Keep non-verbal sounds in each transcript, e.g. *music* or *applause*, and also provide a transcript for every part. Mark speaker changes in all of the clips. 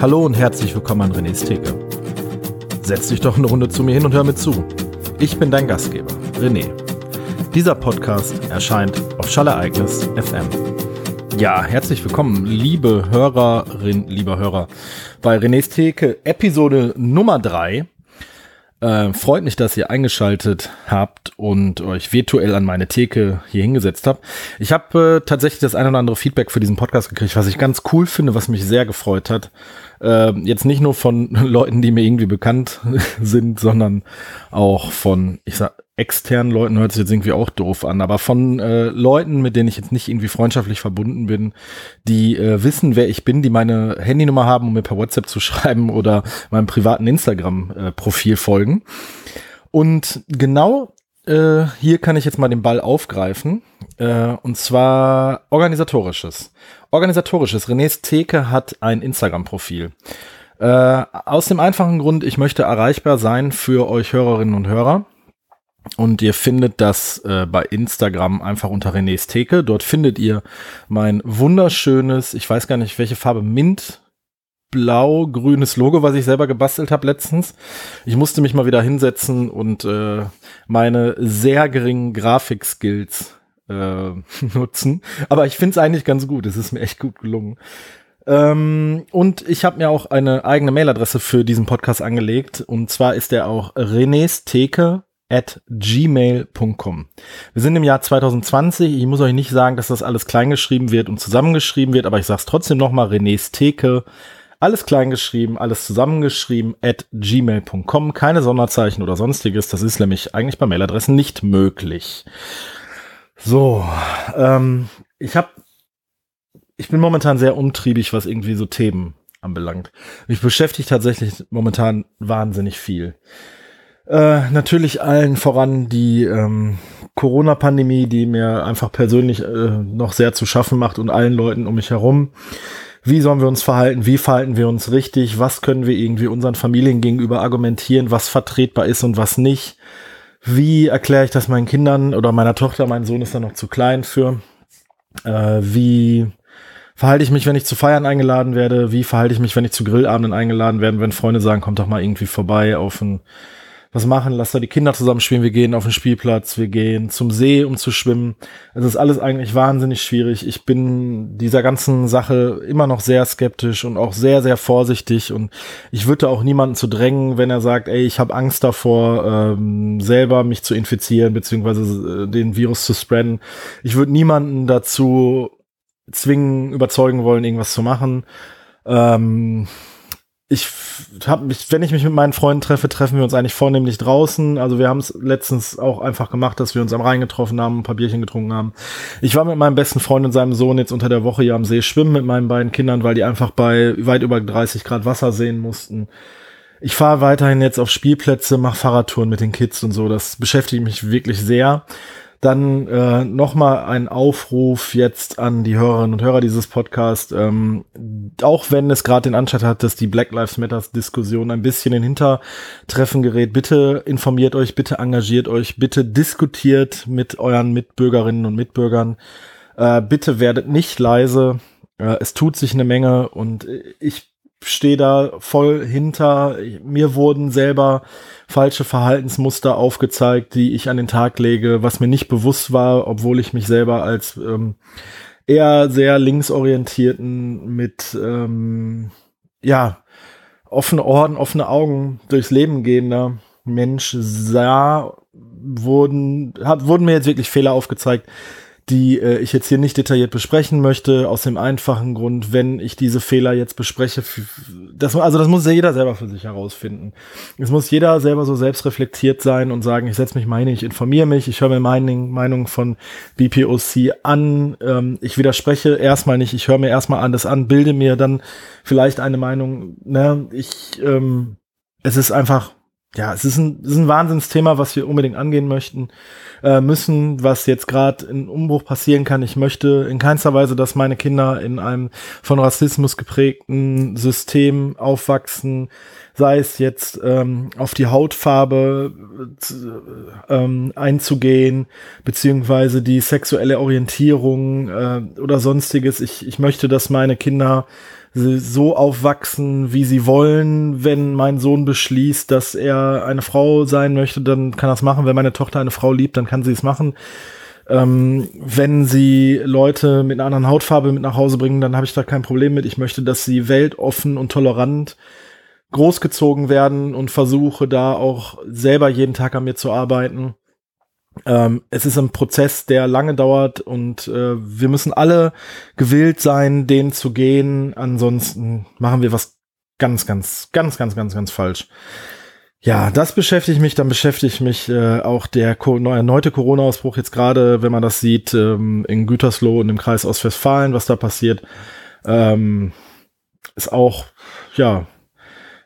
Speaker 1: Hallo und herzlich willkommen an René's Theke. Setz dich doch eine Runde zu mir hin und hör mir zu. Ich bin dein Gastgeber, René. Dieser Podcast erscheint auf Schallereignis FM. Ja, herzlich willkommen, liebe Hörerin, lieber Hörer, bei René's Theke, Episode Nummer drei. Äh, freut mich, dass ihr eingeschaltet habt und euch virtuell an meine Theke hier hingesetzt habt. Ich habe äh, tatsächlich das ein oder andere Feedback für diesen Podcast gekriegt, was ich ganz cool finde, was mich sehr gefreut hat. Äh, jetzt nicht nur von *laughs* Leuten, die mir irgendwie bekannt *laughs* sind, sondern auch von, ich sag, externen Leuten hört sich jetzt irgendwie auch doof an, aber von äh, Leuten, mit denen ich jetzt nicht irgendwie freundschaftlich verbunden bin, die äh, wissen, wer ich bin, die meine Handynummer haben, um mir per WhatsApp zu *laughs* schreiben oder meinem privaten Instagram-Profil äh, folgen. Und genau äh, hier kann ich jetzt mal den Ball aufgreifen. Äh, und zwar organisatorisches. Organisatorisches. René's Theke hat ein Instagram-Profil. Äh, aus dem einfachen Grund, ich möchte erreichbar sein für euch Hörerinnen und Hörer. Und ihr findet das äh, bei Instagram einfach unter René's Theke. Dort findet ihr mein wunderschönes, ich weiß gar nicht welche Farbe, Mint blau-grünes Logo, was ich selber gebastelt habe letztens. Ich musste mich mal wieder hinsetzen und äh, meine sehr geringen Grafik-Skills äh, *laughs* nutzen. Aber ich finde es eigentlich ganz gut. Es ist mir echt gut gelungen. Ähm, und ich habe mir auch eine eigene Mailadresse für diesen Podcast angelegt. Und zwar ist der auch René's Theke at gmail.com. Wir sind im Jahr 2020. Ich muss euch nicht sagen, dass das alles kleingeschrieben wird und zusammengeschrieben wird, aber ich sage es trotzdem nochmal, René's Theke, alles kleingeschrieben, alles zusammengeschrieben at gmail.com. Keine Sonderzeichen oder sonstiges. Das ist nämlich eigentlich bei Mailadressen nicht möglich. So, ähm, ich habe, ich bin momentan sehr umtriebig, was irgendwie so Themen anbelangt. Mich beschäftigt tatsächlich momentan wahnsinnig viel. Äh, natürlich allen voran die ähm, Corona-Pandemie, die mir einfach persönlich äh, noch sehr zu schaffen macht und allen Leuten um mich herum. Wie sollen wir uns verhalten? Wie verhalten wir uns richtig? Was können wir irgendwie unseren Familien gegenüber argumentieren? Was vertretbar ist und was nicht? Wie erkläre ich das meinen Kindern oder meiner Tochter? Mein Sohn ist da noch zu klein für. Äh, wie verhalte ich mich, wenn ich zu Feiern eingeladen werde? Wie verhalte ich mich, wenn ich zu Grillabenden eingeladen werde? Wenn Freunde sagen, kommt doch mal irgendwie vorbei auf ein was machen, lass da die Kinder zusammen spielen, wir gehen auf den Spielplatz, wir gehen zum See, um zu schwimmen. Es ist alles eigentlich wahnsinnig schwierig. Ich bin dieser ganzen Sache immer noch sehr skeptisch und auch sehr, sehr vorsichtig und ich würde auch niemanden zu drängen, wenn er sagt, ey, ich habe Angst davor, ähm, selber mich zu infizieren, beziehungsweise äh, den Virus zu spreaden. Ich würde niemanden dazu zwingen, überzeugen wollen, irgendwas zu machen. Ähm, ich habe mich, wenn ich mich mit meinen Freunden treffe, treffen wir uns eigentlich vornehmlich draußen. Also wir haben es letztens auch einfach gemacht, dass wir uns am Rhein getroffen haben, ein paar Bierchen getrunken haben. Ich war mit meinem besten Freund und seinem Sohn jetzt unter der Woche hier am See schwimmen mit meinen beiden Kindern, weil die einfach bei weit über 30 Grad Wasser sehen mussten. Ich fahre weiterhin jetzt auf Spielplätze, mache Fahrradtouren mit den Kids und so. Das beschäftigt mich wirklich sehr. Dann äh, nochmal ein Aufruf jetzt an die Hörerinnen und Hörer dieses Podcasts. Ähm, auch wenn es gerade den Anschein hat, dass die Black Lives Matters Diskussion ein bisschen in Hintertreffen gerät, bitte informiert euch, bitte engagiert euch, bitte diskutiert mit euren Mitbürgerinnen und Mitbürgern. Äh, bitte werdet nicht leise. Äh, es tut sich eine Menge und ich stehe da voll hinter. Mir wurden selber falsche Verhaltensmuster aufgezeigt, die ich an den Tag lege, was mir nicht bewusst war, obwohl ich mich selber als ähm, eher sehr linksorientierten mit ähm, ja offene Ohren, offene Augen durchs Leben gehender Mensch sah, wurden, hat, wurden mir jetzt wirklich Fehler aufgezeigt, die äh, ich jetzt hier nicht detailliert besprechen möchte, aus dem einfachen Grund, wenn ich diese Fehler jetzt bespreche, das, also das muss ja jeder selber für sich herausfinden. Es muss jeder selber so selbstreflektiert sein und sagen, ich setze mich meine, ich informiere mich, ich höre mir Meinung, Meinung von BPOC an, ähm, ich widerspreche erstmal nicht, ich höre mir erstmal alles an, bilde mir dann vielleicht eine Meinung, ne, ich, ähm, es ist einfach ja, es ist ein, es ist ein Wahnsinnsthema, was wir unbedingt angehen möchten, äh, müssen, was jetzt gerade in Umbruch passieren kann. Ich möchte in keinster Weise, dass meine Kinder in einem von Rassismus geprägten System aufwachsen, sei es jetzt ähm, auf die Hautfarbe äh, ähm, einzugehen, beziehungsweise die sexuelle Orientierung äh, oder sonstiges. Ich, ich möchte, dass meine Kinder so aufwachsen, wie sie wollen. Wenn mein Sohn beschließt, dass er eine Frau sein möchte, dann kann er es machen. Wenn meine Tochter eine Frau liebt, dann kann sie es machen. Ähm, wenn sie Leute mit einer anderen Hautfarbe mit nach Hause bringen, dann habe ich da kein Problem mit. Ich möchte, dass sie weltoffen und tolerant großgezogen werden und versuche da auch selber jeden Tag an mir zu arbeiten. Ähm, es ist ein Prozess, der lange dauert und äh, wir müssen alle gewillt sein, den zu gehen. Ansonsten machen wir was ganz, ganz, ganz, ganz, ganz, ganz falsch. Ja, das beschäftigt mich. Dann beschäftigt mich äh, auch der Co erneute Corona-Ausbruch jetzt gerade, wenn man das sieht, ähm, in Gütersloh und im Kreis Ostwestfalen, was da passiert. Ähm, ist auch, ja,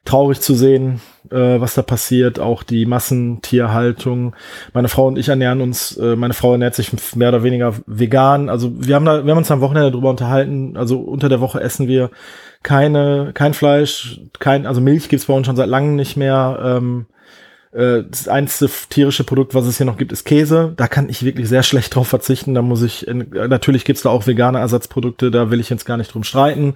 Speaker 1: traurig zu sehen, äh, was da passiert, auch die Massentierhaltung. Meine Frau und ich ernähren uns, äh, meine Frau ernährt sich mehr oder weniger vegan. Also wir haben da, wir haben uns am Wochenende drüber unterhalten. Also unter der Woche essen wir keine, kein Fleisch, kein, also Milch gibt's bei uns schon seit langem nicht mehr. Ähm, äh, das einzige tierische Produkt, was es hier noch gibt, ist Käse. Da kann ich wirklich sehr schlecht drauf verzichten. Da muss ich, natürlich gibt's da auch vegane Ersatzprodukte, da will ich jetzt gar nicht drum streiten.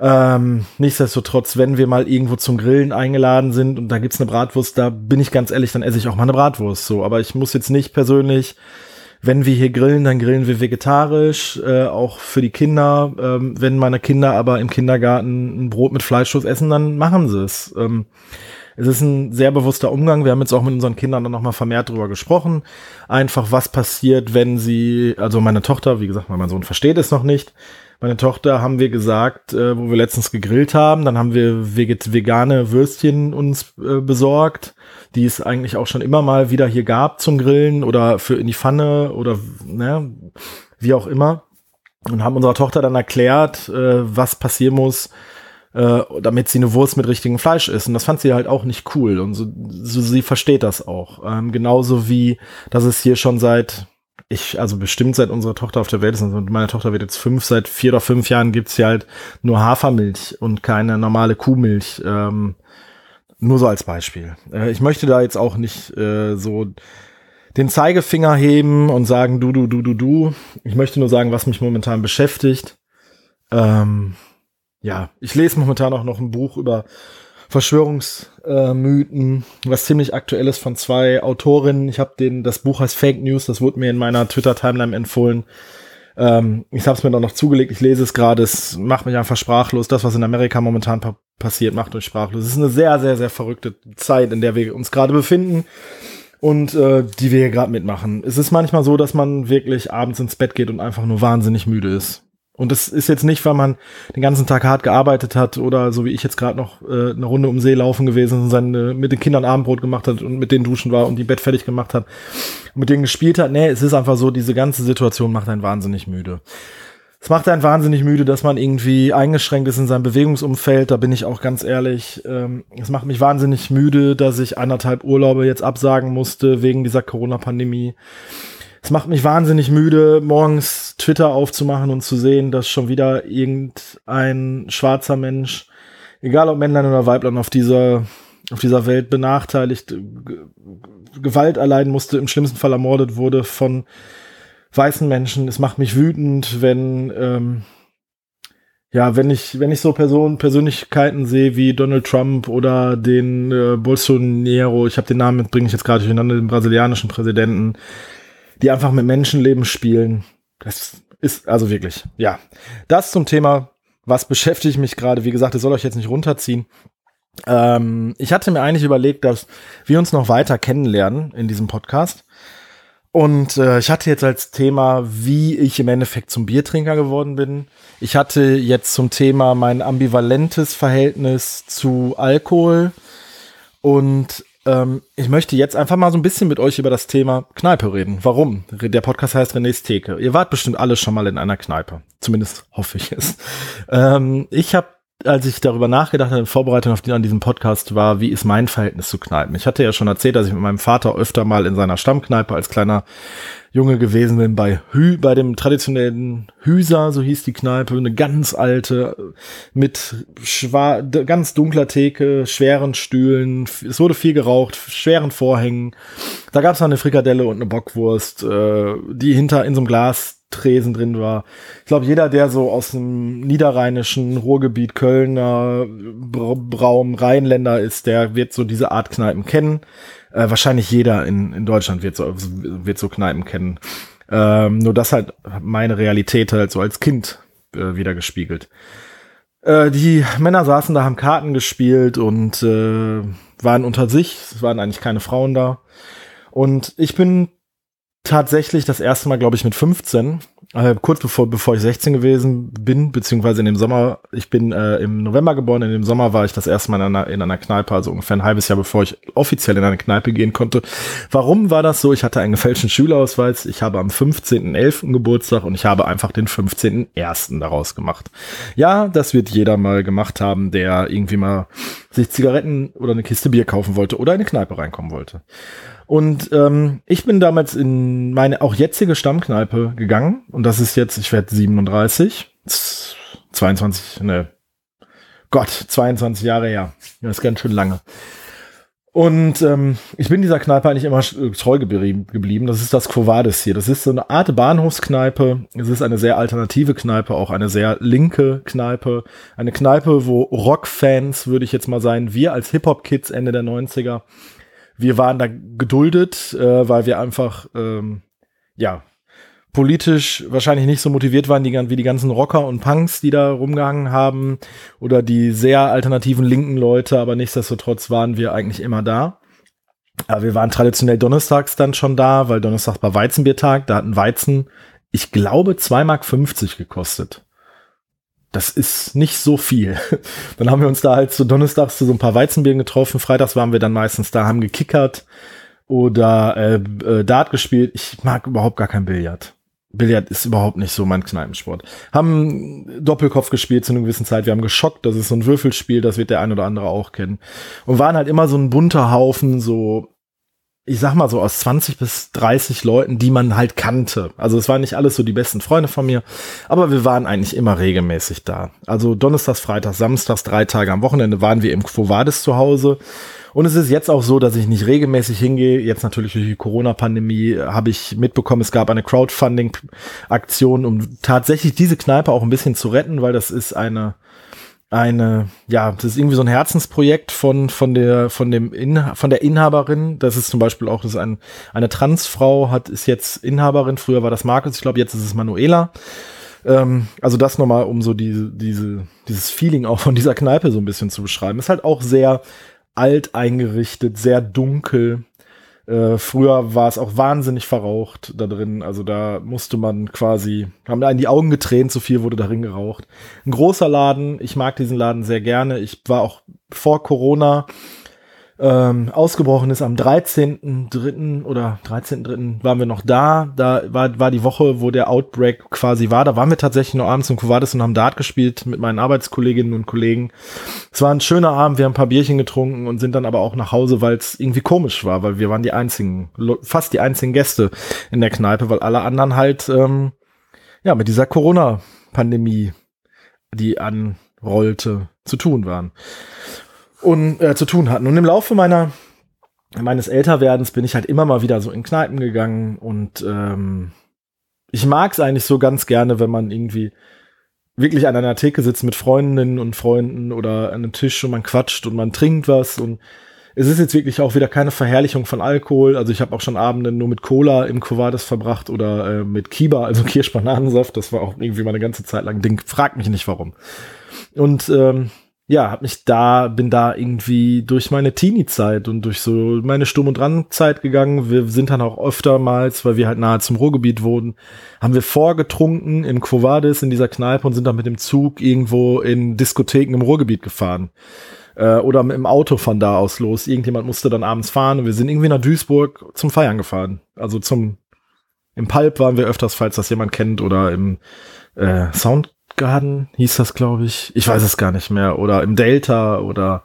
Speaker 1: Ähm, nichtsdestotrotz, wenn wir mal irgendwo zum Grillen eingeladen sind und da gibt's eine Bratwurst, da bin ich ganz ehrlich, dann esse ich auch mal eine Bratwurst so. Aber ich muss jetzt nicht persönlich, wenn wir hier grillen, dann grillen wir vegetarisch, äh, auch für die Kinder. Ähm, wenn meine Kinder aber im Kindergarten ein Brot mit Fleischschuss essen, dann machen sie es. Ähm, es ist ein sehr bewusster Umgang. Wir haben jetzt auch mit unseren Kindern dann nochmal vermehrt drüber gesprochen. Einfach, was passiert, wenn sie, also meine Tochter, wie gesagt, mein Sohn versteht es noch nicht, meine Tochter haben wir gesagt, äh, wo wir letztens gegrillt haben, dann haben wir vegane Würstchen uns äh, besorgt, die es eigentlich auch schon immer mal wieder hier gab zum Grillen oder für in die Pfanne oder ne, wie auch immer. Und haben unserer Tochter dann erklärt, äh, was passieren muss, äh, damit sie eine Wurst mit richtigem Fleisch isst. Und das fand sie halt auch nicht cool. Und so, so sie versteht das auch. Ähm, genauso wie, dass es hier schon seit ich, also bestimmt seit unserer Tochter auf der Welt ist, und meine Tochter wird jetzt fünf, seit vier oder fünf Jahren gibt's hier halt nur Hafermilch und keine normale Kuhmilch. Ähm, nur so als Beispiel. Äh, ich möchte da jetzt auch nicht äh, so den Zeigefinger heben und sagen, du, du, du, du, du. Ich möchte nur sagen, was mich momentan beschäftigt. Ähm, ja, ich lese momentan auch noch ein Buch über Verschwörungsmythen, äh, was ziemlich aktuell ist von zwei Autorinnen. Ich habe den, das Buch heißt Fake News, das wurde mir in meiner Twitter-Timeline empfohlen. Ähm, ich habe es mir dann noch zugelegt, ich lese es gerade, es macht mich einfach sprachlos. Das, was in Amerika momentan pa passiert, macht mich sprachlos. Es ist eine sehr, sehr, sehr verrückte Zeit, in der wir uns gerade befinden und äh, die wir hier gerade mitmachen. Es ist manchmal so, dass man wirklich abends ins Bett geht und einfach nur wahnsinnig müde ist. Und das ist jetzt nicht, weil man den ganzen Tag hart gearbeitet hat oder so wie ich jetzt gerade noch äh, eine Runde um See laufen gewesen und seine, mit den Kindern Abendbrot gemacht hat und mit denen duschen war und die Bett fertig gemacht hat und mit denen gespielt hat. Nee, es ist einfach so, diese ganze Situation macht einen wahnsinnig müde. Es macht einen wahnsinnig müde, dass man irgendwie eingeschränkt ist in seinem Bewegungsumfeld. Da bin ich auch ganz ehrlich. Ähm, es macht mich wahnsinnig müde, dass ich anderthalb Urlaube jetzt absagen musste wegen dieser Corona-Pandemie. Es macht mich wahnsinnig müde, morgens Twitter aufzumachen und zu sehen, dass schon wieder irgendein schwarzer Mensch, egal ob Männlein oder Weiblein, auf dieser, auf dieser Welt benachteiligt, Gewalt erleiden musste, im schlimmsten Fall ermordet wurde von weißen Menschen. Es macht mich wütend, wenn, ähm, ja, wenn ich, wenn ich so Personen, Persönlichkeiten sehe wie Donald Trump oder den äh, Bolsonaro, ich habe den Namen, bringe ich jetzt gerade durcheinander, den brasilianischen Präsidenten, die einfach mit Menschenleben spielen. Das ist also wirklich, ja. Das zum Thema, was beschäftigt mich gerade. Wie gesagt, es soll euch jetzt nicht runterziehen. Ähm, ich hatte mir eigentlich überlegt, dass wir uns noch weiter kennenlernen in diesem Podcast. Und äh, ich hatte jetzt als Thema, wie ich im Endeffekt zum Biertrinker geworden bin. Ich hatte jetzt zum Thema mein ambivalentes Verhältnis zu Alkohol. Und ähm, ich möchte jetzt einfach mal so ein bisschen mit euch über das Thema Kneipe reden. Warum? Der Podcast heißt René's Theke. Ihr wart bestimmt alle schon mal in einer Kneipe. Zumindest hoffe ich es. Ähm, ich habe als ich darüber nachgedacht habe, in Vorbereitung auf die, an diesem Podcast war, wie ist mein Verhältnis zu Kneipen? Ich hatte ja schon erzählt, dass ich mit meinem Vater öfter mal in seiner Stammkneipe als kleiner Junge gewesen bin bei Hü, bei dem traditionellen Hüser, so hieß die Kneipe, eine ganz alte, mit schwar ganz dunkler Theke, schweren Stühlen, es wurde viel geraucht, schweren Vorhängen. Da gab es eine Frikadelle und eine Bockwurst, äh, die hinter in so einem Glas Tresen drin war. Ich glaube, jeder, der so aus dem niederrheinischen Ruhrgebiet, Kölner Raum, Rheinländer ist, der wird so diese Art Kneipen kennen. Äh, wahrscheinlich jeder in, in Deutschland wird so, wird so Kneipen kennen. Ähm, nur das halt meine Realität halt so als Kind äh, wieder gespiegelt. Äh, die Männer saßen da, haben Karten gespielt und äh, waren unter sich. Es waren eigentlich keine Frauen da. Und ich bin tatsächlich das erste Mal, glaube ich, mit 15 äh, kurz bevor, bevor ich 16 gewesen bin, beziehungsweise in dem Sommer, ich bin äh, im November geboren, in dem Sommer war ich das erste Mal in einer, in einer Kneipe, also ungefähr ein halbes Jahr bevor ich offiziell in eine Kneipe gehen konnte. Warum war das so? Ich hatte einen gefälschten Schülerausweis, ich habe am 15.11. Geburtstag und ich habe einfach den 15.01. daraus gemacht. Ja, das wird jeder mal gemacht haben, der irgendwie mal sich Zigaretten oder eine Kiste Bier kaufen wollte oder in eine Kneipe reinkommen wollte. Und ähm, ich bin damals in meine auch jetzige Stammkneipe gegangen und das ist jetzt, ich werde 37, 22, ne, Gott, 22 Jahre her. Das ist ganz schön lange. Und ähm, ich bin dieser Kneipe eigentlich immer treu geblieben. Das ist das Quo Vadis hier. Das ist so eine Art Bahnhofskneipe. Es ist eine sehr alternative Kneipe, auch eine sehr linke Kneipe. Eine Kneipe, wo Rockfans, würde ich jetzt mal sagen, wir als Hip-Hop-Kids Ende der 90er wir waren da geduldet, äh, weil wir einfach, ähm, ja, politisch wahrscheinlich nicht so motiviert waren die, wie die ganzen Rocker und Punks, die da rumgehangen haben oder die sehr alternativen linken Leute, aber nichtsdestotrotz waren wir eigentlich immer da. Aber wir waren traditionell donnerstags dann schon da, weil Donnerstag war Weizenbiertag, da hatten Weizen, ich glaube, 2,50 Mark gekostet das ist nicht so viel. *laughs* Dann haben wir uns da halt so donnerstags zu so ein paar Weizenbieren getroffen. Freitags waren wir dann meistens da, haben gekickert oder äh, äh, Dart gespielt. Ich mag überhaupt gar kein Billard. Billard ist überhaupt nicht so mein Kneipensport. Haben Doppelkopf gespielt zu einer gewissen Zeit. Wir haben geschockt. Das ist so ein Würfelspiel. Das wird der ein oder andere auch kennen. Und waren halt immer so ein bunter Haufen, so ich sag mal so aus 20 bis 30 Leuten, die man halt kannte. Also es waren nicht alles so die besten Freunde von mir, aber wir waren eigentlich immer regelmäßig da. Also Donnerstags, Freitags, Samstags, drei Tage am Wochenende waren wir im Quo Vadis zu Hause. Und es ist jetzt auch so, dass ich nicht regelmäßig hingehe. Jetzt natürlich durch die Corona-Pandemie habe ich mitbekommen, es gab eine Crowdfunding-Aktion, um tatsächlich diese Kneipe auch ein bisschen zu retten, weil das ist eine eine, ja, das ist irgendwie so ein Herzensprojekt von, von der, von dem, In, von der Inhaberin. Das ist zum Beispiel auch, das ist ein, eine Transfrau hat, ist jetzt Inhaberin. Früher war das Markus, ich glaube, jetzt ist es Manuela. Ähm, also das nochmal, um so diese, diese, dieses Feeling auch von dieser Kneipe so ein bisschen zu beschreiben. Ist halt auch sehr alt eingerichtet, sehr dunkel. Äh, früher war es auch wahnsinnig verraucht da drin. Also da musste man quasi, haben da in die Augen getränt, so viel wurde darin geraucht. Ein großer Laden. Ich mag diesen Laden sehr gerne. Ich war auch vor Corona ähm, ausgebrochen ist am 13.3. oder 13.3. waren wir noch da. Da war, war die Woche, wo der Outbreak quasi war. Da waren wir tatsächlich noch abends im Covadis und haben Dart gespielt mit meinen Arbeitskolleginnen und Kollegen. Es war ein schöner Abend, wir haben ein paar Bierchen getrunken und sind dann aber auch nach Hause, weil es irgendwie komisch war, weil wir waren die einzigen, fast die einzigen Gäste in der Kneipe, weil alle anderen halt ähm, ja mit dieser Corona-Pandemie, die anrollte, zu tun waren und äh, zu tun hatten. Und im Laufe meiner meines Älterwerdens bin ich halt immer mal wieder so in Kneipen gegangen und ähm, ich mag es eigentlich so ganz gerne, wenn man irgendwie wirklich an einer Theke sitzt mit Freundinnen und Freunden oder an einem Tisch und man quatscht und man trinkt was und es ist jetzt wirklich auch wieder keine Verherrlichung von Alkohol. Also ich habe auch schon Abende nur mit Cola im Covades verbracht oder äh, mit Kiba, also *laughs* Kirschbananensaft. Das war auch irgendwie meine ganze Zeit lang Ding. Frag mich nicht warum. Und ähm, ja, hab mich da, bin da irgendwie durch meine Teenie-Zeit und durch so meine Sturm- und Rand-Zeit gegangen. Wir sind dann auch öftermals, weil wir halt nahe zum Ruhrgebiet wohnen, haben wir vorgetrunken in Quo Vadis in dieser Kneipe und sind dann mit dem Zug irgendwo in Diskotheken im Ruhrgebiet gefahren. Äh, oder im Auto von da aus los. Irgendjemand musste dann abends fahren und wir sind irgendwie nach Duisburg zum Feiern gefahren. Also zum, im Pulp waren wir öfters, falls das jemand kennt, oder im äh, Sound Garden hieß das, glaube ich. Ich weiß es gar nicht mehr. Oder im Delta oder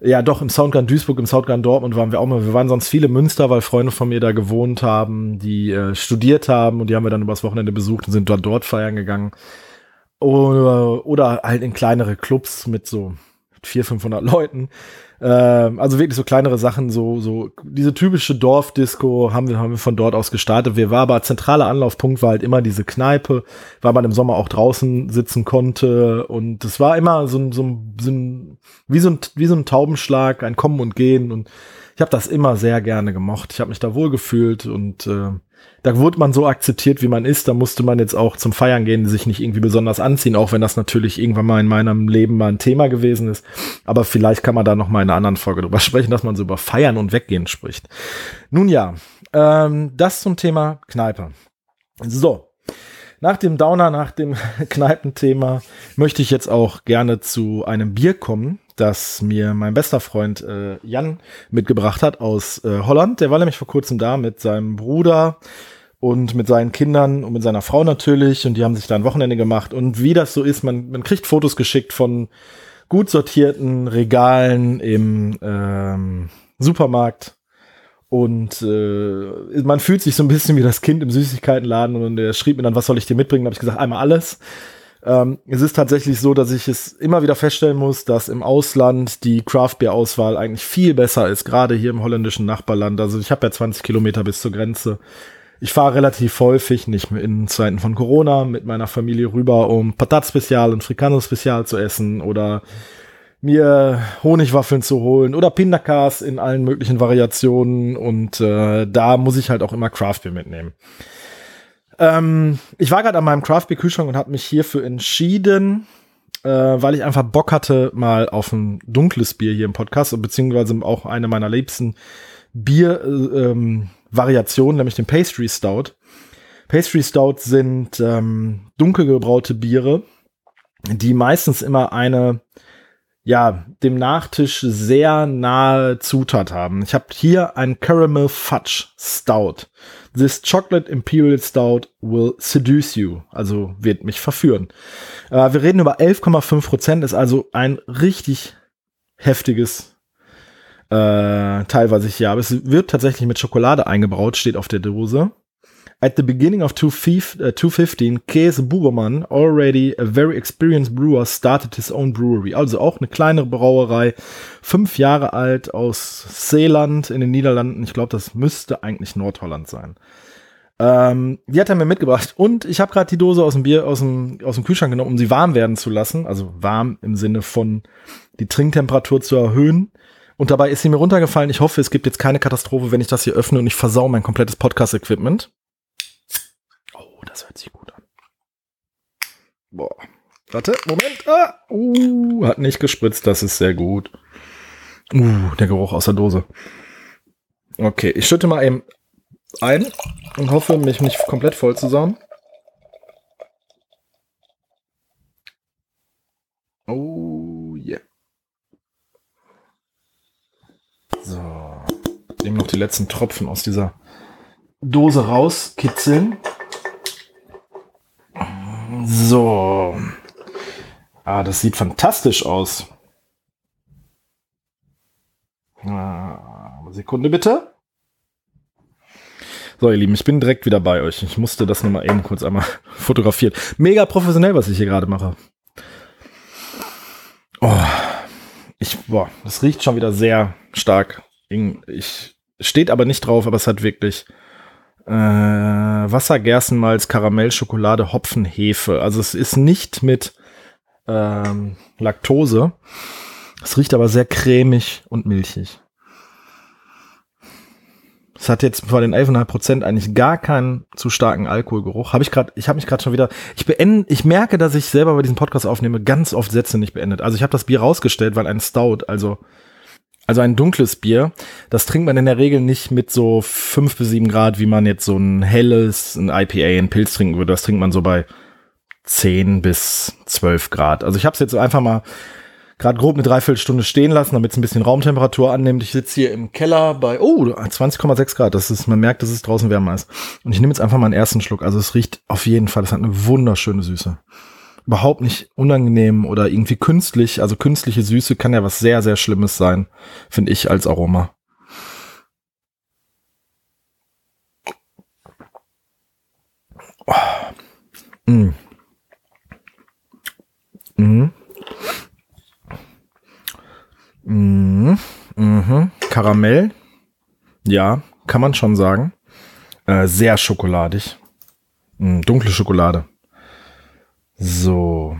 Speaker 1: Ja, doch, im Soundgarden Duisburg, im Soundgarden Dortmund waren wir auch mal. Wir waren sonst viele Münster, weil Freunde von mir da gewohnt haben, die äh, studiert haben und die haben wir dann übers Wochenende besucht und sind dort, dort feiern gegangen. Oder, oder halt in kleinere Clubs mit so 400, 500 Leuten. Ähm, also wirklich so kleinere Sachen, so, so diese typische Dorfdisco haben wir, haben wir von dort aus gestartet. Wir war aber zentraler Anlaufpunkt war halt immer diese Kneipe, weil man im Sommer auch draußen sitzen konnte und es war immer so, so, so wie so ein, wie so ein Taubenschlag, ein Kommen und Gehen und ich habe das immer sehr gerne gemocht. Ich habe mich da wohl gefühlt und äh, da wurde man so akzeptiert, wie man ist. Da musste man jetzt auch zum Feiern gehen, sich nicht irgendwie besonders anziehen, auch wenn das natürlich irgendwann mal in meinem Leben mal ein Thema gewesen ist. Aber vielleicht kann man da noch mal in einer anderen Folge drüber *laughs* sprechen, dass man so über Feiern und Weggehen spricht. Nun ja, ähm, das zum Thema Kneipe. So. Nach dem Downer, nach dem *laughs* Kneipenthema möchte ich jetzt auch gerne zu einem Bier kommen, das mir mein bester Freund äh, Jan mitgebracht hat aus äh, Holland. Der war nämlich vor kurzem da mit seinem Bruder und mit seinen Kindern und mit seiner Frau natürlich und die haben sich da ein Wochenende gemacht und wie das so ist, man, man kriegt Fotos geschickt von gut sortierten Regalen im ähm, Supermarkt und äh, man fühlt sich so ein bisschen wie das Kind im Süßigkeitenladen und er schrieb mir dann, was soll ich dir mitbringen? Da habe ich gesagt, einmal alles. Ähm, es ist tatsächlich so, dass ich es immer wieder feststellen muss, dass im Ausland die Craft Beer Auswahl eigentlich viel besser ist, gerade hier im holländischen Nachbarland. Also ich habe ja 20 Kilometer bis zur Grenze. Ich fahre relativ häufig, nicht in Zeiten von Corona, mit meiner Familie rüber, um Patat Spezial und Frikandel Spezial zu essen oder mir Honigwaffeln zu holen oder Pindakas in allen möglichen Variationen und äh, da muss ich halt auch immer Craft Beer mitnehmen. Ähm, ich war gerade an meinem Craft Beer Kühlschrank und habe mich hierfür entschieden, äh, weil ich einfach Bock hatte mal auf ein dunkles Bier hier im Podcast beziehungsweise auch eine meiner liebsten Bier-Variationen, äh, ähm, nämlich den Pastry Stout. Pastry Stout sind ähm, dunkel gebraute Biere, die meistens immer eine ja, dem Nachtisch sehr nahe Zutat haben. Ich habe hier ein Caramel Fudge Stout. This chocolate imperial stout will seduce you. Also wird mich verführen. Äh, wir reden über 11,5 Prozent, ist also ein richtig heftiges äh, Teil, was ich hier habe. Es wird tatsächlich mit Schokolade eingebraut, steht auf der Dose. At the beginning of 2015, uh, Kees Bubermann, already a very experienced brewer, started his own brewery. Also auch eine kleinere Brauerei, fünf Jahre alt aus Seeland in den Niederlanden. Ich glaube, das müsste eigentlich Nordholland sein. Ähm, die hat er mir mitgebracht und ich habe gerade die Dose aus dem Bier aus dem, aus dem Kühlschrank genommen, um sie warm werden zu lassen. Also warm im Sinne von die Trinktemperatur zu erhöhen. Und dabei ist sie mir runtergefallen. Ich hoffe, es gibt jetzt keine Katastrophe, wenn ich das hier öffne und ich versau mein komplettes Podcast-Equipment. Oh, das hört sich gut an. Boah. Warte, Moment. Ah, uh, hat nicht gespritzt, das ist sehr gut. Uh, der Geruch aus der Dose. Okay, ich schütte mal eben ein und hoffe, mich nicht komplett voll zu saugen. Oh yeah. So. Eben noch die letzten Tropfen aus dieser Dose rauskitzeln. So. Ah, das sieht fantastisch aus. Ah, Sekunde bitte. So, ihr Lieben, ich bin direkt wieder bei euch. Ich musste das nochmal eben kurz einmal *laughs* fotografieren. Mega professionell, was ich hier gerade mache. Oh, ich, boah, das riecht schon wieder sehr stark. Ich, steht aber nicht drauf, aber es hat wirklich äh, Wasser, Gerstenmalz, Karamell, Schokolade, Hopfen, Hefe. Also es ist nicht mit ähm, Laktose. Es riecht aber sehr cremig und milchig. Es hat jetzt vor den 11,5 Prozent eigentlich gar keinen zu starken Alkoholgeruch. Habe ich gerade, ich habe mich gerade schon wieder, ich beende, ich merke, dass ich selber bei diesem Podcast aufnehme, ganz oft Sätze nicht beendet. Also ich habe das Bier rausgestellt, weil ein Stout, also also ein dunkles Bier, das trinkt man in der Regel nicht mit so fünf bis sieben Grad, wie man jetzt so ein helles, ein IPA, ein Pilz trinken würde. Das trinkt man so bei zehn bis zwölf Grad. Also ich habe es jetzt einfach mal gerade grob eine Dreiviertelstunde stehen lassen, damit es ein bisschen Raumtemperatur annimmt. Ich sitze hier im Keller bei, oh, 20,6 Grad. Das ist, man merkt, dass es draußen wärmer ist. Und ich nehme jetzt einfach mal einen ersten Schluck. Also es riecht auf jeden Fall, es hat eine wunderschöne Süße. Überhaupt nicht unangenehm oder irgendwie künstlich. Also künstliche Süße kann ja was sehr, sehr Schlimmes sein, finde ich als Aroma. Oh. Mm. Mm. Mm. Mhm. Karamell. Ja, kann man schon sagen. Äh, sehr schokoladig. Mm, dunkle Schokolade. So.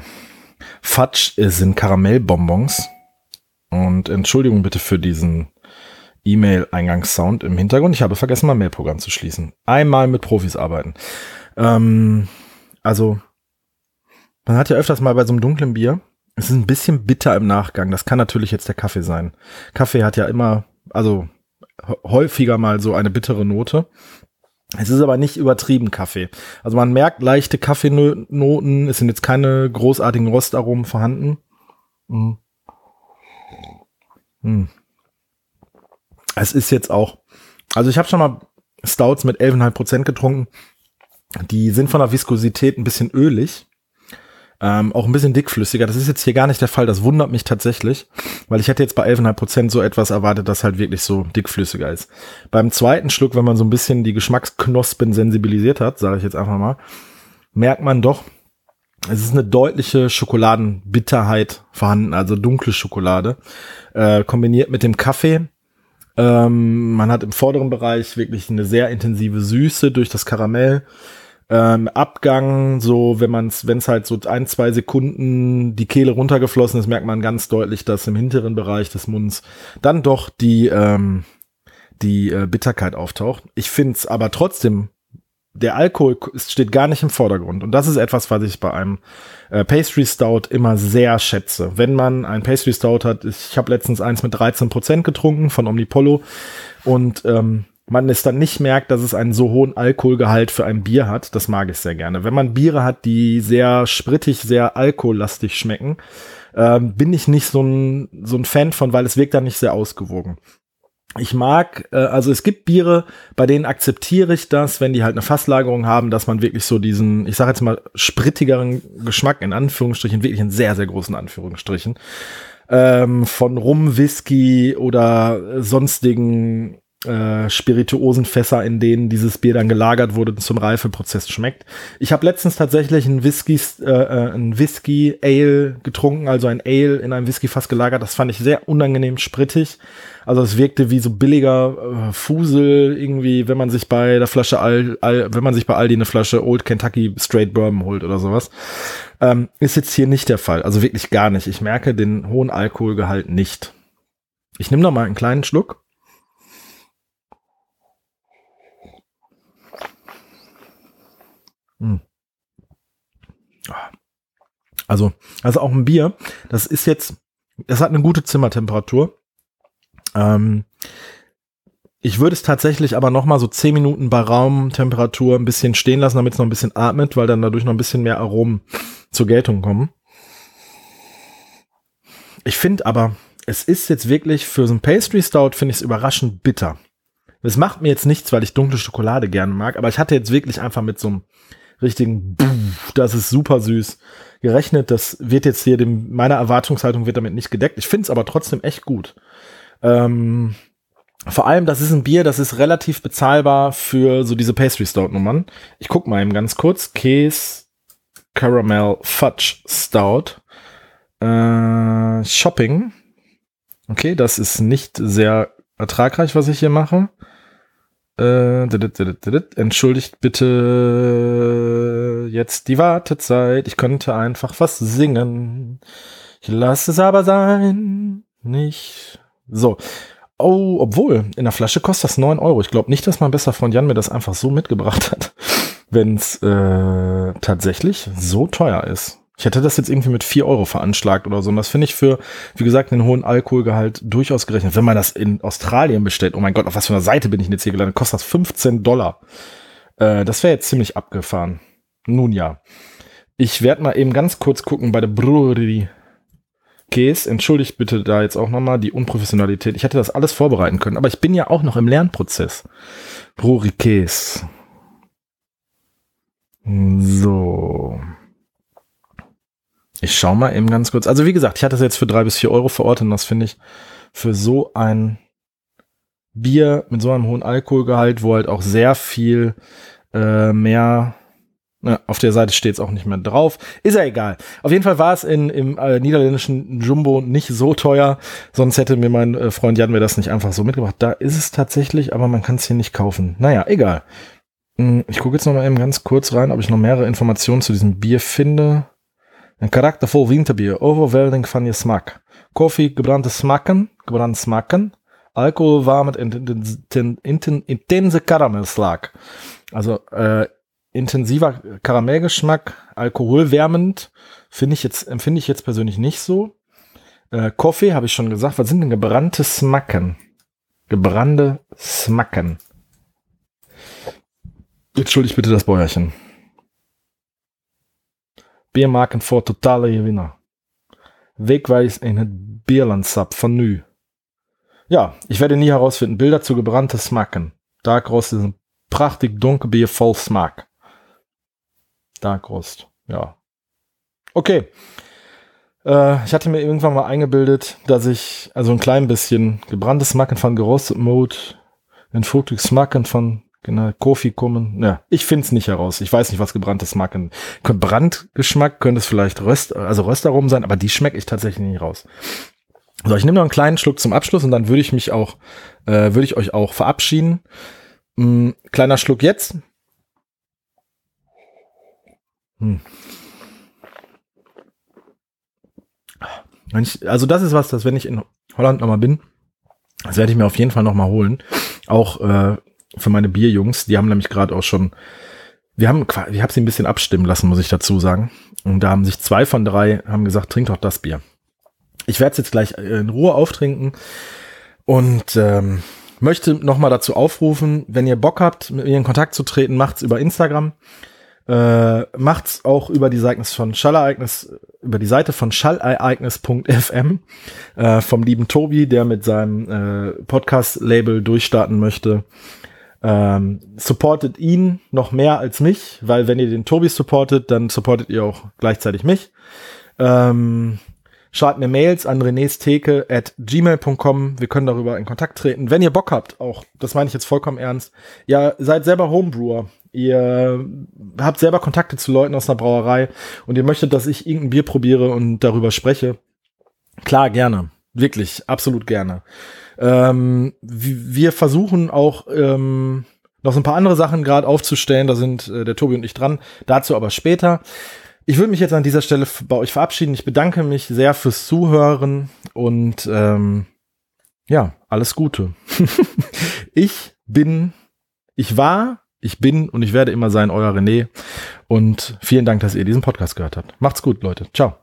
Speaker 1: Fudge sind Karamellbonbons. Und Entschuldigung bitte für diesen E-Mail-Eingangssound im Hintergrund. Ich habe vergessen, mein Mailprogramm zu schließen. Einmal mit Profis arbeiten. Ähm, also, man hat ja öfters mal bei so einem dunklen Bier, es ist ein bisschen bitter im Nachgang. Das kann natürlich jetzt der Kaffee sein. Kaffee hat ja immer, also häufiger mal so eine bittere Note. Es ist aber nicht übertrieben Kaffee. Also man merkt leichte Kaffeenoten. Es sind jetzt keine großartigen Rostaromen vorhanden. Mm. Mm. Es ist jetzt auch, also ich habe schon mal Stouts mit 11,5 Prozent getrunken. Die sind von der Viskosität ein bisschen ölig. Ähm, auch ein bisschen dickflüssiger. Das ist jetzt hier gar nicht der Fall. Das wundert mich tatsächlich, weil ich hätte jetzt bei 11,5 Prozent so etwas erwartet, das halt wirklich so dickflüssiger ist. Beim zweiten Schluck, wenn man so ein bisschen die Geschmacksknospen sensibilisiert hat, sage ich jetzt einfach mal, merkt man doch, es ist eine deutliche Schokoladenbitterheit vorhanden, also dunkle Schokolade, äh, kombiniert mit dem Kaffee. Ähm, man hat im vorderen Bereich wirklich eine sehr intensive Süße durch das Karamell ähm, Abgang, so wenn man es, wenn es halt so ein, zwei Sekunden die Kehle runtergeflossen ist, merkt man ganz deutlich, dass im hinteren Bereich des Munds dann doch die, ähm, die äh, Bitterkeit auftaucht. Ich finde es aber trotzdem, der Alkohol steht gar nicht im Vordergrund. Und das ist etwas, was ich bei einem äh, Pastry Stout immer sehr schätze. Wenn man ein Pastry Stout hat, ich habe letztens eins mit 13 Prozent getrunken von Omnipollo und ähm, man es dann nicht merkt, dass es einen so hohen Alkoholgehalt für ein Bier hat. Das mag ich sehr gerne. Wenn man Biere hat, die sehr sprittig, sehr alkohollastig schmecken, äh, bin ich nicht so ein, so ein Fan von, weil es wirkt dann nicht sehr ausgewogen. Ich mag, äh, also es gibt Biere, bei denen akzeptiere ich das, wenn die halt eine Fasslagerung haben, dass man wirklich so diesen, ich sage jetzt mal, sprittigeren Geschmack in Anführungsstrichen, wirklich in sehr, sehr großen Anführungsstrichen, ähm, von Rum, Whisky oder sonstigen äh, Spirituosenfässer, in denen dieses Bier dann gelagert wurde und zum Reifeprozess schmeckt. Ich habe letztens tatsächlich ein Whisky, äh, äh, ein Whisky Ale getrunken, also ein Ale in einem Whiskyfass gelagert. Das fand ich sehr unangenehm sprittig. Also es wirkte wie so billiger äh, Fusel irgendwie, wenn man sich bei der Flasche Al, Al, wenn man sich bei Aldi eine Flasche Old Kentucky Straight Bourbon holt oder sowas. Ähm, ist jetzt hier nicht der Fall. Also wirklich gar nicht. Ich merke den hohen Alkoholgehalt nicht. Ich nehme noch mal einen kleinen Schluck. Also, also auch ein Bier, das ist jetzt, das hat eine gute Zimmertemperatur. Ähm, ich würde es tatsächlich aber noch mal so 10 Minuten bei Raumtemperatur ein bisschen stehen lassen, damit es noch ein bisschen atmet, weil dann dadurch noch ein bisschen mehr Aromen zur Geltung kommen. Ich finde aber, es ist jetzt wirklich für so ein Pastry Stout finde ich es überraschend bitter. Es macht mir jetzt nichts, weil ich dunkle Schokolade gerne mag, aber ich hatte jetzt wirklich einfach mit so einem richtigen, das ist super süß gerechnet. Das wird jetzt hier dem, meiner Erwartungshaltung wird damit nicht gedeckt. Ich finde es aber trotzdem echt gut. Ähm, vor allem, das ist ein Bier, das ist relativ bezahlbar für so diese Pastry Stout Nummern. Ich guck mal eben ganz kurz. Käse Caramel Fudge Stout. Äh, Shopping. Okay, das ist nicht sehr ertragreich, was ich hier mache. Äh, entschuldigt bitte jetzt die Wartezeit. Ich könnte einfach was singen. Ich lasse es aber sein. Nicht. So. Oh, obwohl, in der Flasche kostet das 9 Euro. Ich glaube nicht, dass mein bester Freund Jan mir das einfach so mitgebracht hat, *laughs* wenn es äh, tatsächlich so teuer ist. Ich hätte das jetzt irgendwie mit vier Euro veranschlagt oder so. Und das finde ich für, wie gesagt, einen hohen Alkoholgehalt durchaus gerechnet. Wenn man das in Australien bestellt, oh mein Gott, auf was für einer Seite bin ich jetzt hier gelandet, kostet das 15 Dollar. Äh, das wäre jetzt ziemlich abgefahren. Nun ja. Ich werde mal eben ganz kurz gucken bei der Brewery Käse. Entschuldigt bitte da jetzt auch nochmal die Unprofessionalität. Ich hätte das alles vorbereiten können, aber ich bin ja auch noch im Lernprozess. Brewery Käse. So. Ich schau mal eben ganz kurz. Also wie gesagt, ich hatte das jetzt für drei bis vier Euro verortet und das finde ich für so ein Bier mit so einem hohen Alkoholgehalt, wo halt auch sehr viel äh, mehr na, auf der Seite steht es auch nicht mehr drauf. Ist ja egal. Auf jeden Fall war es in, im äh, niederländischen Jumbo nicht so teuer. Sonst hätte mir mein äh, Freund Jan mir das nicht einfach so mitgebracht. Da ist es tatsächlich, aber man kann es hier nicht kaufen. Naja, egal. Hm, ich gucke jetzt noch mal eben ganz kurz rein, ob ich noch mehrere Informationen zu diesem Bier finde. Ein karaktervol winterbier. Overwhelming van je smaak. Koffie, gebrannte smaken. Gebrannte smaken. Alkohol war mit intense Karamellslag. Also äh, intensiver Karamellgeschmack, alkoholwärmend, finde ich jetzt, empfinde ich jetzt persönlich nicht so. Äh, Kaffee habe ich schon gesagt. Was sind denn gebrannte Smacken? Gebrannte Smacken. Jetzt schuldig bitte das Bäuerchen. Biermarken voor totale Gewinner. Wegweis in het Bierlandsap von Nü. Ja, ich werde nie herausfinden. Bilder zu gebrannte Smacken. Dark Roast ist ein prachtig Dunkelbier voll Smack. Dark Roast, ja. Okay. Äh, ich hatte mir irgendwann mal eingebildet, dass ich also ein klein bisschen gebranntes Smacken von gerostet Mode, ein fruchtiges Smacken von genau, Kofi kommen. Ja, ich finde es nicht heraus. Ich weiß nicht, was gebranntes Smacken. Brandgeschmack könnte es vielleicht Röst, also Röstaromen sein, aber die schmecke ich tatsächlich nicht raus. So, ich nehme noch einen kleinen Schluck zum Abschluss und dann würde ich mich auch, äh, würde ich euch auch verabschieden. Mm, kleiner Schluck jetzt. Hm. Ich, also das ist was, das wenn ich in Holland nochmal bin, das werde ich mir auf jeden Fall nochmal holen. Auch äh, für meine Bierjungs, die haben nämlich gerade auch schon, wir haben, ich habe sie ein bisschen abstimmen lassen, muss ich dazu sagen. Und da haben sich zwei von drei haben gesagt, trink doch das Bier. Ich werde es jetzt gleich in Ruhe auftrinken und ähm, möchte nochmal dazu aufrufen, wenn ihr Bock habt, mit mir in Kontakt zu treten, macht's über Instagram. Äh, macht's auch über die Seite von Schallereignis, über die Seite von schallereignis.fm äh, vom lieben Tobi, der mit seinem äh, Podcast-Label durchstarten möchte. Ähm, supportet ihn noch mehr als mich, weil wenn ihr den Tobi supportet, dann supportet ihr auch gleichzeitig mich. Ähm, Schreibt mir Mails an renesteke at gmail.com. Wir können darüber in Kontakt treten. Wenn ihr Bock habt, auch, das meine ich jetzt vollkommen ernst, ja, seid selber Homebrewer. Ihr habt selber Kontakte zu Leuten aus einer Brauerei und ihr möchtet, dass ich irgendein Bier probiere und darüber spreche. Klar, gerne. Wirklich, absolut gerne. Ähm, wir versuchen auch ähm, noch so ein paar andere Sachen gerade aufzustellen. Da sind äh, der Tobi und ich dran. Dazu aber später. Ich würde mich jetzt an dieser Stelle bei euch verabschieden. Ich bedanke mich sehr fürs Zuhören und ähm, ja, alles Gute. *laughs* ich bin, ich war, ich bin und ich werde immer sein, euer René. Und vielen Dank, dass ihr diesen Podcast gehört habt. Macht's gut, Leute. Ciao.